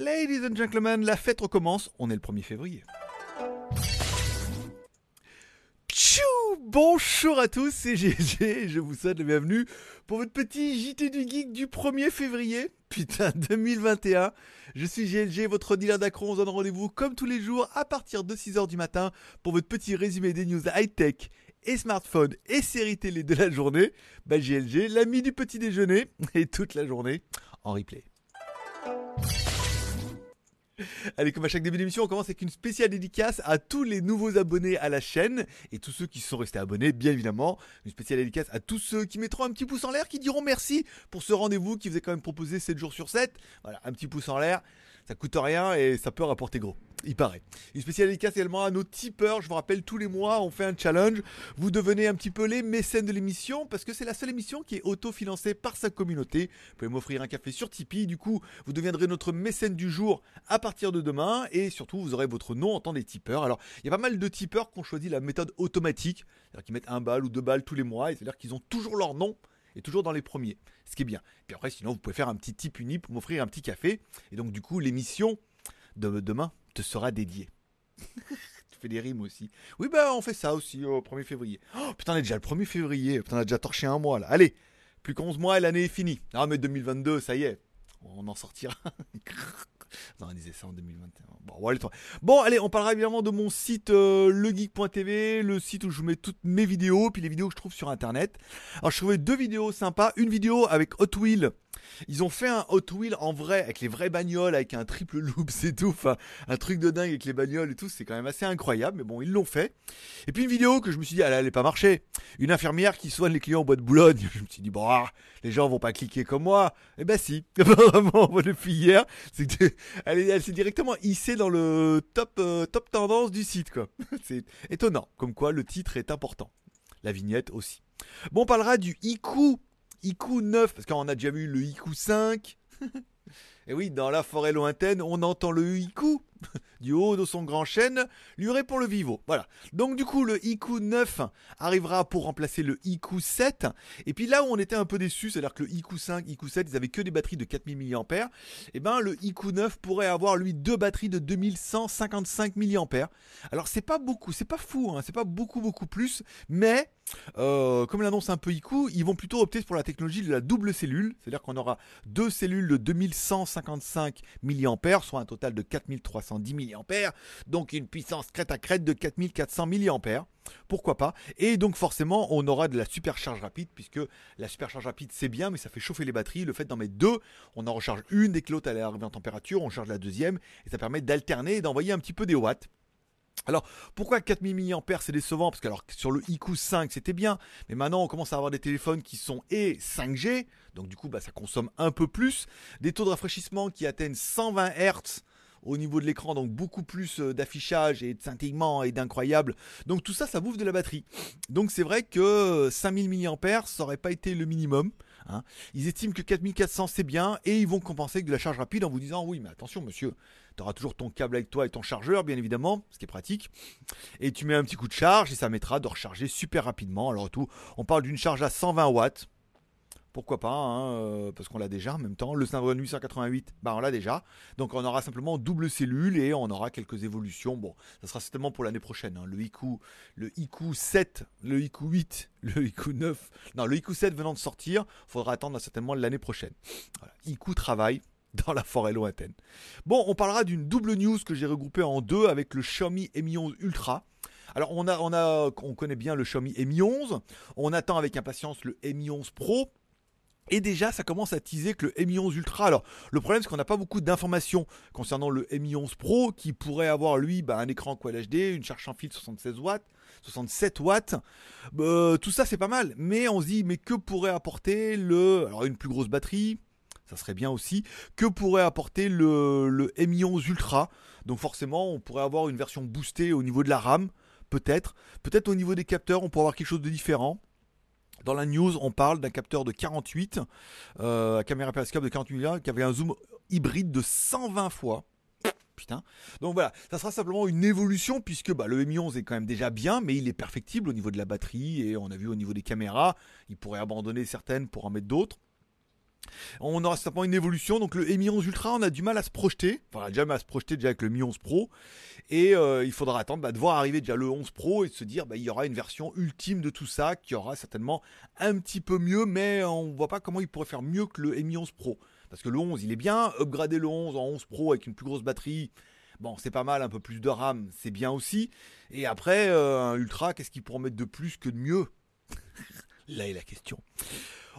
Ladies and gentlemen, la fête recommence. On est le 1er février. Tchou Bonjour à tous, c'est GG. Je vous souhaite la bienvenue pour votre petit JT du Geek du 1er février. Putain, 2021. Je suis GLG, votre dealer d'accro. On se donne rendez-vous comme tous les jours à partir de 6h du matin pour votre petit résumé des news high-tech et smartphone et séries télé de la journée. Bah, GLG, l'ami du petit déjeuner et toute la journée en replay. Allez, comme à chaque début d'émission, on commence avec une spéciale dédicace à tous les nouveaux abonnés à la chaîne et tous ceux qui sont restés abonnés, bien évidemment. Une spéciale dédicace à tous ceux qui mettront un petit pouce en l'air, qui diront merci pour ce rendez-vous qui vous est quand même proposé 7 jours sur 7. Voilà, un petit pouce en l'air, ça coûte rien et ça peut rapporter gros. Il paraît. Une spéciale dédicace également à nos tipeurs. Je vous rappelle, tous les mois, on fait un challenge. Vous devenez un petit peu les mécènes de l'émission parce que c'est la seule émission qui est autofinancée par sa communauté. Vous pouvez m'offrir un café sur Tipeee. Du coup, vous deviendrez notre mécène du jour à partir de demain. Et surtout, vous aurez votre nom en tant des tipeurs. Alors, il y a pas mal de tipeurs qui ont choisi la méthode automatique. C'est-à-dire qu'ils mettent un balle ou deux balles tous les mois. Et c'est-à-dire qu'ils ont toujours leur nom et toujours dans les premiers. Ce qui est bien. Puis après, sinon, vous pouvez faire un petit tip uni pour m'offrir un petit café. Et donc, du coup, l'émission de demain te sera dédiée. tu fais des rimes aussi. Oui, bah, on fait ça aussi au 1er février. Oh, putain, on est déjà le 1er février. Putain, on a déjà torché un mois là. Allez, plus qu'onze mois et l'année est finie. Ah, mais 2022, ça y est. On en sortira. non, on disait ça en 2021. Bon, allez, on parlera évidemment de mon site euh, legeek.tv, le site où je mets toutes mes vidéos, puis les vidéos que je trouve sur internet. Alors, je trouvais deux vidéos sympas. Une vidéo avec Hot Wheel ils ont fait un Hot Wheel en vrai, avec les vraies bagnoles, avec un triple loop, c'est tout. Enfin, un truc de dingue avec les bagnoles et tout. C'est quand même assez incroyable. Mais bon, ils l'ont fait. Et puis une vidéo que je me suis dit, elle allait pas marcher. Une infirmière qui soigne les clients au bois de Boulogne. Je me suis dit, bon, ah, les gens vont pas cliquer comme moi. Eh ben si. Vraiment, depuis hier, elle, s'est directement hissée dans le top, euh, top tendance du site, quoi. c'est étonnant. Comme quoi, le titre est important. La vignette aussi. Bon, on parlera du IQ IQ 9, parce qu'on a déjà vu le IQ 5. Et oui, dans la forêt lointaine, on entend le IQ du haut de son grand chêne, lui répond le vivo. Voilà. Donc du coup, le IQ 9 arrivera pour remplacer le IQ 7. Et puis là où on était un peu déçu, c'est-à-dire que le IQ 5, IQ 7, ils avaient que des batteries de 4000 mAh. Et ben le IQ 9 pourrait avoir lui deux batteries de 2155 mAh. Alors c'est pas beaucoup, c'est pas fou, hein, c'est pas beaucoup beaucoup plus, mais euh, comme l'annonce un peu IQ, ils vont plutôt opter pour la technologie de la double cellule, c'est-à-dire qu'on aura deux cellules de 2155 mAh, soit un total de 4310 mAh, donc une puissance crête à crête de 4400 mAh. Pourquoi pas? Et donc forcément, on aura de la supercharge rapide, puisque la supercharge rapide c'est bien, mais ça fait chauffer les batteries. Le fait d'en mettre deux, on en recharge une dès que l'autre est arrivée en température, on charge la deuxième, et ça permet d'alterner et d'envoyer un petit peu des watts. Alors pourquoi 4000 mAh c'est décevant? Parce que alors, sur le IQ 5 c'était bien, mais maintenant on commence à avoir des téléphones qui sont et 5G, donc du coup bah, ça consomme un peu plus, des taux de rafraîchissement qui atteignent 120 Hz au niveau de l'écran, donc beaucoup plus euh, d'affichage et de scintillement et d'incroyable. Donc tout ça, ça bouffe de la batterie. Donc c'est vrai que 5000 mAh, ça aurait pas été le minimum. Hein. Ils estiment que 4400 c'est bien et ils vont compenser avec de la charge rapide en vous disant oui mais attention monsieur, tu auras toujours ton câble avec toi et ton chargeur bien évidemment, ce qui est pratique. Et tu mets un petit coup de charge et ça mettra de recharger super rapidement. Alors tout, on parle d'une charge à 120 watts pourquoi pas, hein, euh, parce qu'on l'a déjà en même temps. Le Snapdragon 888, bah on l'a déjà. Donc on aura simplement double cellule et on aura quelques évolutions. Bon, ça sera certainement pour l'année prochaine. Hein. Le IQ, le IQ 7, le IQ 8, le IQ 9. Non, le IQ 7 venant de sortir, faudra attendre certainement l'année prochaine. Voilà. IQ travaille dans la forêt lointaine. Bon, on parlera d'une double news que j'ai regroupée en deux avec le Xiaomi Mi 11 Ultra. Alors on a, on a, on connaît bien le Xiaomi Mi 11. On attend avec impatience le Mi 11 Pro. Et déjà, ça commence à teaser que le Mi 11 Ultra. Alors, le problème, c'est qu'on n'a pas beaucoup d'informations concernant le Mi 11 Pro, qui pourrait avoir lui bah, un écran Quad HD, une charge sans fil 76 watts, 67 watts. Euh, tout ça, c'est pas mal. Mais on se dit, mais que pourrait apporter le. Alors, une plus grosse batterie, ça serait bien aussi. Que pourrait apporter le, le Mi 11 Ultra? Donc, forcément, on pourrait avoir une version boostée au niveau de la RAM. Peut-être. Peut-être au niveau des capteurs, on pourrait avoir quelque chose de différent. Dans la news, on parle d'un capteur de 48, euh, caméra périscope de 48 mm, qui avait un zoom hybride de 120 fois. Putain. Donc voilà, ça sera simplement une évolution puisque bah, le Mi 11 est quand même déjà bien, mais il est perfectible au niveau de la batterie et on a vu au niveau des caméras, il pourrait abandonner certaines pour en mettre d'autres. On aura certainement une évolution. Donc le Mi 11 Ultra, on a du mal à se projeter. Enfin, on a déjà à se projeter déjà avec le Mi 11 Pro. Et euh, il faudra attendre bah, de voir arriver déjà le 11 Pro et de se dire bah, il y aura une version ultime de tout ça qui aura certainement un petit peu mieux, mais on ne voit pas comment il pourrait faire mieux que le Mi 11 Pro. Parce que le 11, il est bien. Upgrader le 11 en 11 Pro avec une plus grosse batterie, bon, c'est pas mal. Un peu plus de RAM, c'est bien aussi. Et après, euh, un Ultra, qu'est-ce qu'ils pourront mettre de plus que de mieux? Là est la question.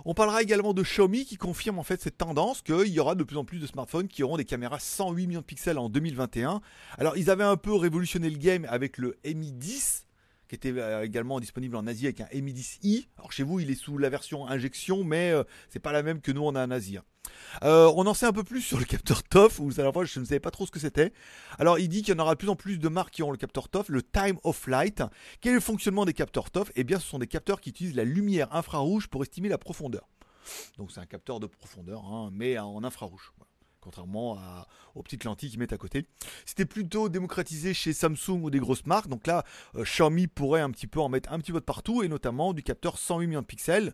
On parlera également de Xiaomi qui confirme en fait cette tendance qu'il y aura de plus en plus de smartphones qui auront des caméras 108 millions de pixels en 2021. Alors ils avaient un peu révolutionné le game avec le Mi 10 qui était euh, également disponible en Asie avec un Mi 10i. Alors chez vous, il est sous la version injection, mais euh, c'est pas la même que nous on a en Asie. Euh, on en sait un peu plus sur le capteur TOF, où la fois je ne savais pas trop ce que c'était. Alors il dit qu'il y en aura de plus en plus de marques qui ont le capteur TOF, le Time of Flight. Quel est le fonctionnement des capteurs TOF Eh bien ce sont des capteurs qui utilisent la lumière infrarouge pour estimer la profondeur. Donc c'est un capteur de profondeur, hein, mais en infrarouge. contrairement aux petites lentilles qu'ils mettent à côté. C'était plutôt démocratisé chez Samsung ou des grosses marques, donc là, euh, Xiaomi pourrait un petit peu en mettre un petit peu de partout, et notamment du capteur 108 millions de pixels.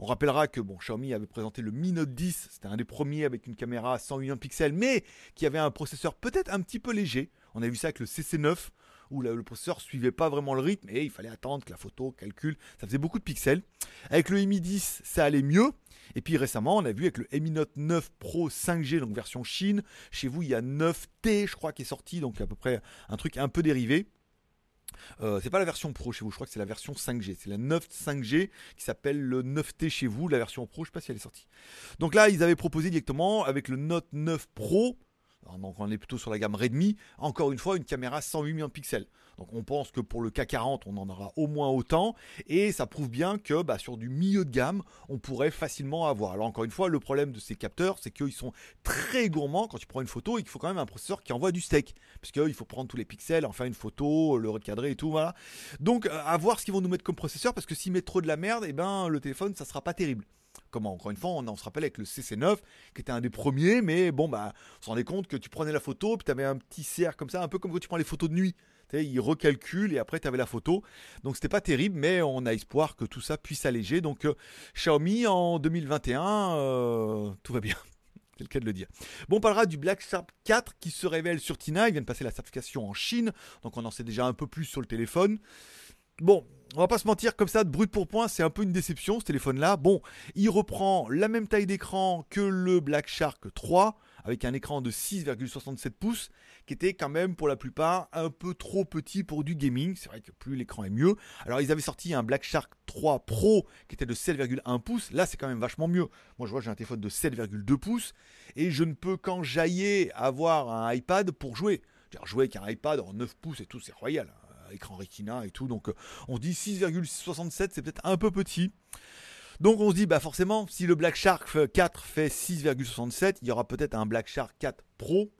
On rappellera que bon, Xiaomi avait présenté le Mi Note 10, c'était un des premiers avec une caméra 108 millions de pixels, mais qui avait un processeur peut-être un petit peu léger. On a vu ça avec le CC9, où le processeur suivait pas vraiment le rythme et il fallait attendre que la photo calcule. Ça faisait beaucoup de pixels. Avec le Mi 10, ça allait mieux. Et puis récemment, on a vu avec le Mi Note 9 Pro 5G, donc version Chine. Chez vous, il y a 9T, je crois, qui est sorti, donc à peu près un truc un peu dérivé. Euh, c'est pas la version pro chez vous, je crois que c'est la version 5G. C'est la 9 5G qui s'appelle le 9T chez vous. La version pro, je sais pas si elle est sortie. Donc là, ils avaient proposé directement avec le Note 9 Pro. Donc on est plutôt sur la gamme Redmi. Encore une fois, une caméra 108 millions de pixels. Donc on pense que pour le K40, on en aura au moins autant. Et ça prouve bien que bah, sur du milieu de gamme, on pourrait facilement avoir. Alors encore une fois, le problème de ces capteurs, c'est qu'ils sont très gourmands quand tu prends une photo et qu'il faut quand même un processeur qui envoie du steak. Parce qu'il faut prendre tous les pixels, en faire une photo, le recadrer et tout. Donc euh, à voir ce qu'ils vont nous mettre comme processeur. Parce que s'ils mettent trop de la merde, eh ben, le téléphone, ça sera pas terrible. Comment Encore une fois, on, se rappelle avec le CC9, qui était un des premiers, mais bon, bah, on se rendait compte que tu prenais la photo, puis tu avais un petit cercle comme ça, un peu comme quand tu prends les photos de nuit il recalcule et après tu avais la photo. Donc c'était pas terrible, mais on a espoir que tout ça puisse alléger. Donc euh, Xiaomi en 2021, euh, tout va bien. C'est le cas de le dire. Bon, on parlera du Black Shark 4 qui se révèle sur Tina. Il vient de passer la certification en Chine, donc on en sait déjà un peu plus sur le téléphone. Bon, on va pas se mentir, comme ça, de brut pour point, c'est un peu une déception ce téléphone-là. Bon, il reprend la même taille d'écran que le Black Shark 3, avec un écran de 6,67 pouces, qui était quand même pour la plupart un peu trop petit pour du gaming. C'est vrai que plus l'écran est mieux. Alors ils avaient sorti un Black Shark 3 Pro qui était de 7,1 pouces. Là, c'est quand même vachement mieux. Moi, je vois, j'ai un téléphone de 7,2 pouces et je ne peux qu'en jaillir avoir un iPad pour jouer. jouer avec un iPad en 9 pouces et tout, c'est royal. Hein écran Retina et tout. Donc euh, on dit 6,67, c'est peut-être un peu petit. Donc on se dit, bah forcément, si le Black Shark 4 fait 6,67, il y aura peut-être un Black Shark 4 Pro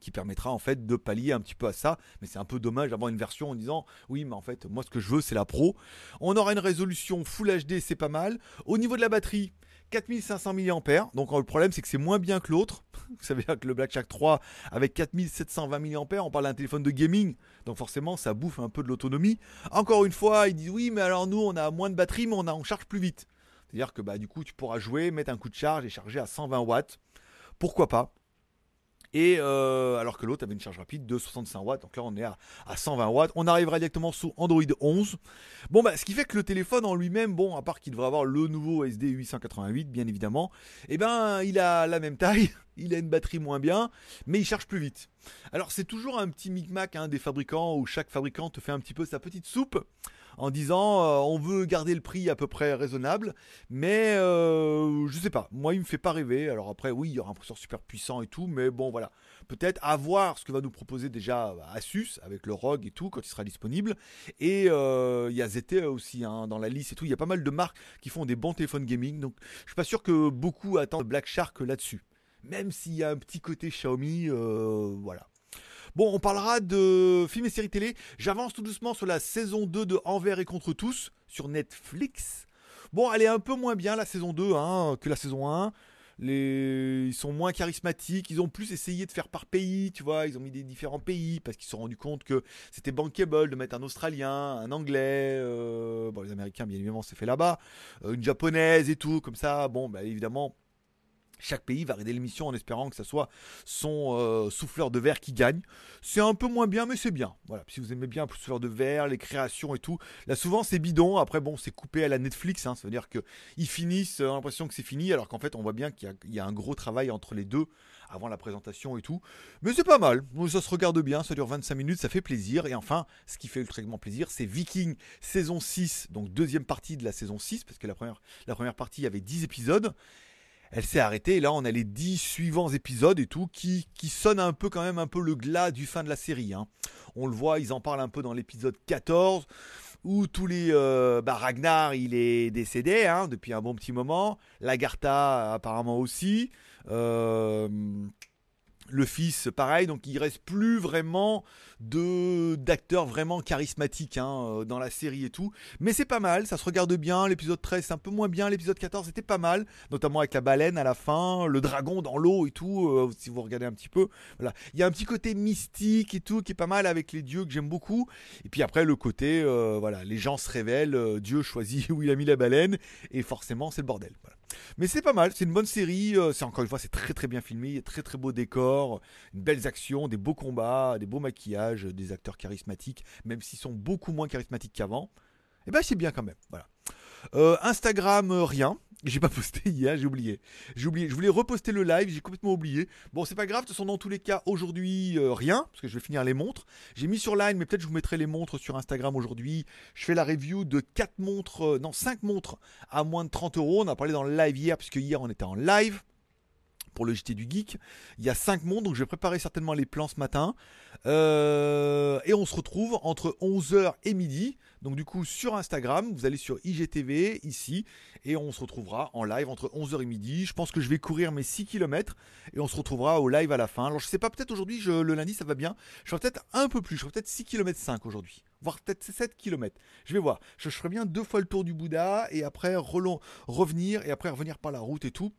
qui permettra en fait de pallier un petit peu à ça. Mais c'est un peu dommage d'avoir une version en disant, oui, mais en fait, moi ce que je veux, c'est la Pro. On aura une résolution Full HD, c'est pas mal. Au niveau de la batterie, 4500 mAh. Donc le problème c'est que c'est moins bien que l'autre. Vous savez que le Black Shark 3 avec 4720 mAh, on parle d'un téléphone de gaming. Donc forcément ça bouffe un peu de l'autonomie. Encore une fois, ils disent oui mais alors nous on a moins de batterie mais on, a, charge plus vite. C'est-à-dire que bah, du coup tu pourras jouer, mettre un coup de charge et charger à 120 watts. Pourquoi pas? Euh, alors que l'autre avait une charge rapide de 65 watts, donc là on est à, 120 watts. On arrivera directement sous Android 11. Bon bah ce qui fait que le téléphone en lui-même, bon à part qu'il devrait avoir le nouveau SD 888 bien évidemment, eh ben il a la même taille, il a une batterie moins bien, mais il charge plus vite. Alors c'est toujours un petit micmac hein, des fabricants où chaque fabricant te fait un petit peu sa petite soupe en disant euh, on veut garder le prix à peu près raisonnable, mais euh, je sais pas, moi il me fait pas rêver. Alors après, oui, il y aura un processeur super puissant et tout, mais bon voilà, peut-être à voir ce que va nous proposer déjà Asus avec le ROG et tout quand il sera disponible. Et euh, il y a ZTE aussi hein, dans la liste et tout. Il y a pas mal de marques qui font des bons téléphones gaming, donc je suis pas sûr que beaucoup attendent Black Shark là-dessus. Même s'il y a un petit côté Xiaomi, voilà. Bon, on parlera de films et séries télé. J'avance tout doucement sur la saison 2 de Envers et contre tous sur Netflix. Bon, elle est un peu moins bien la saison 2 hein, que la saison 1. Les... Ils sont moins charismatiques, ils ont plus essayé de faire par pays, tu vois, ils ont mis des différents pays parce qu'ils se sont rendus compte que c'était bankable de mettre un Australien, un Anglais, euh, bon les Américains bien évidemment c'est fait là-bas, euh, une Japonaise et tout, comme ça, bon bah évidemment Chaque pays va regarder l'émission en espérant que ce soit son euh, souffleur de verre qui gagne. C'est un peu moins bien, mais c'est bien. Voilà, si vous aimez bien le souffleur de verre, les créations et tout. Là, souvent, c'est bidon. Après, bon, c'est coupé à la Netflix. Hein. Ça veut dire qu'ils finissent, euh, l'impression que c'est fini, alors qu'en fait, on voit bien qu'il y, a un gros travail entre les deux avant la présentation et tout. Mais c'est pas mal. Ça se regarde bien. Ça dure 25 minutes. Ça fait plaisir. Et enfin, ce qui fait ultra plaisir, c'est Viking saison 6. Donc, deuxième partie de la saison 6. Parce que la première, la première partie, avait 10 épisodes elle s'est arrêtée et là on a les 10 suivants épisodes et tout qui, qui sonnent un peu quand même un peu le glas du fin de la série. Hein. On le voit, ils en parlent un peu dans l'épisode 14 où tous les euh, bah, Ragnar il est décédé hein, depuis un bon petit moment, Lagarta apparemment aussi. Euh, le fils, pareil, donc il reste plus vraiment de d'acteurs vraiment charismatiques hein, euh, dans la série et tout. Mais c'est pas mal, ça se regarde bien. L'épisode 13 c'est un peu moins bien, l'épisode 14 était pas mal, notamment avec la baleine à la fin, le dragon dans l'eau et tout. Euh, si vous regardez un petit peu, voilà, il y a un petit côté mystique et tout qui est pas mal avec les dieux que j'aime beaucoup. Et puis après le côté, euh, voilà, les gens se révèlent, Dieu choisit où il a mis la baleine et forcément c'est le bordel. Mais c'est pas mal, c'est une bonne série. c'est encore une fois, c'est très très bien filmé, très très beau décor, une belles actions, des beaux combats, des beaux maquillages des acteurs charismatiques, même s'ils sont beaucoup moins charismatiques qu'avant. Et eh ben c'est bien quand même. Voilà. Euh, Instagram, euh, rien. J'ai pas posté hier, j'ai oublié. J'ai oublié. Je voulais reposter le live, j'ai complètement oublié. Bon, c'est pas grave, toute façon, dans tous les cas, aujourd'hui, euh, rien, parce que je vais finir les montres. J'ai mis sur line, mais peut-être je vous mettrai les montres sur Instagram aujourd'hui. Je fais la review de 4 montres, non, 5 montres à moins de 30 euros. On a parlé dans le live hier, puisque hier on était en live pour le JT du Geek. Il y a 5 montres, donc je vais préparer certainement les plans ce matin. Euh, et on se retrouve entre 11h et midi. Donc du coup sur Instagram, vous allez sur IGTV ici et on se retrouvera en live entre 11h et midi. Je pense que je vais courir mes 6 km et on se retrouvera au live à la fin. Alors je sais pas, peut-être aujourd'hui, le lundi ça va bien. Je ferai peut-être un peu plus, je ferai peut-être 6 km 5 aujourd'hui. Voire peut-être 7 km. Je vais voir. Je, ferai bien deux fois le tour du Bouddha et après revenir et après revenir par la route et tout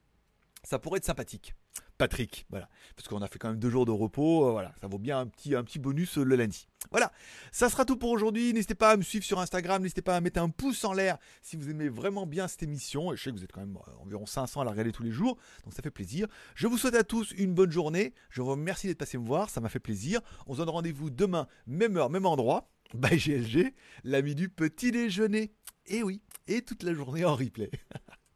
ça pourrait être sympathique. Patrick, voilà. Parce qu'on a fait quand même deux jours de repos, euh, voilà, ça vaut bien un petit, bonus euh, le lundi. Voilà, ça sera tout pour aujourd'hui. N'hésitez pas à me suivre sur Instagram, n'hésitez pas à mettre un pouce en l'air si vous aimez vraiment bien cette émission. Et je sais que vous êtes quand même euh, environ 500 à la regarder tous les jours, donc ça fait plaisir. Je vous souhaite à tous une bonne journée. Je vous remercie d'être passé me voir, ça m'a fait plaisir. On se donne rendez-vous demain, même heure, même endroit. Bye GLG, l'ami du petit déjeuner. Et oui, et toute la journée en replay.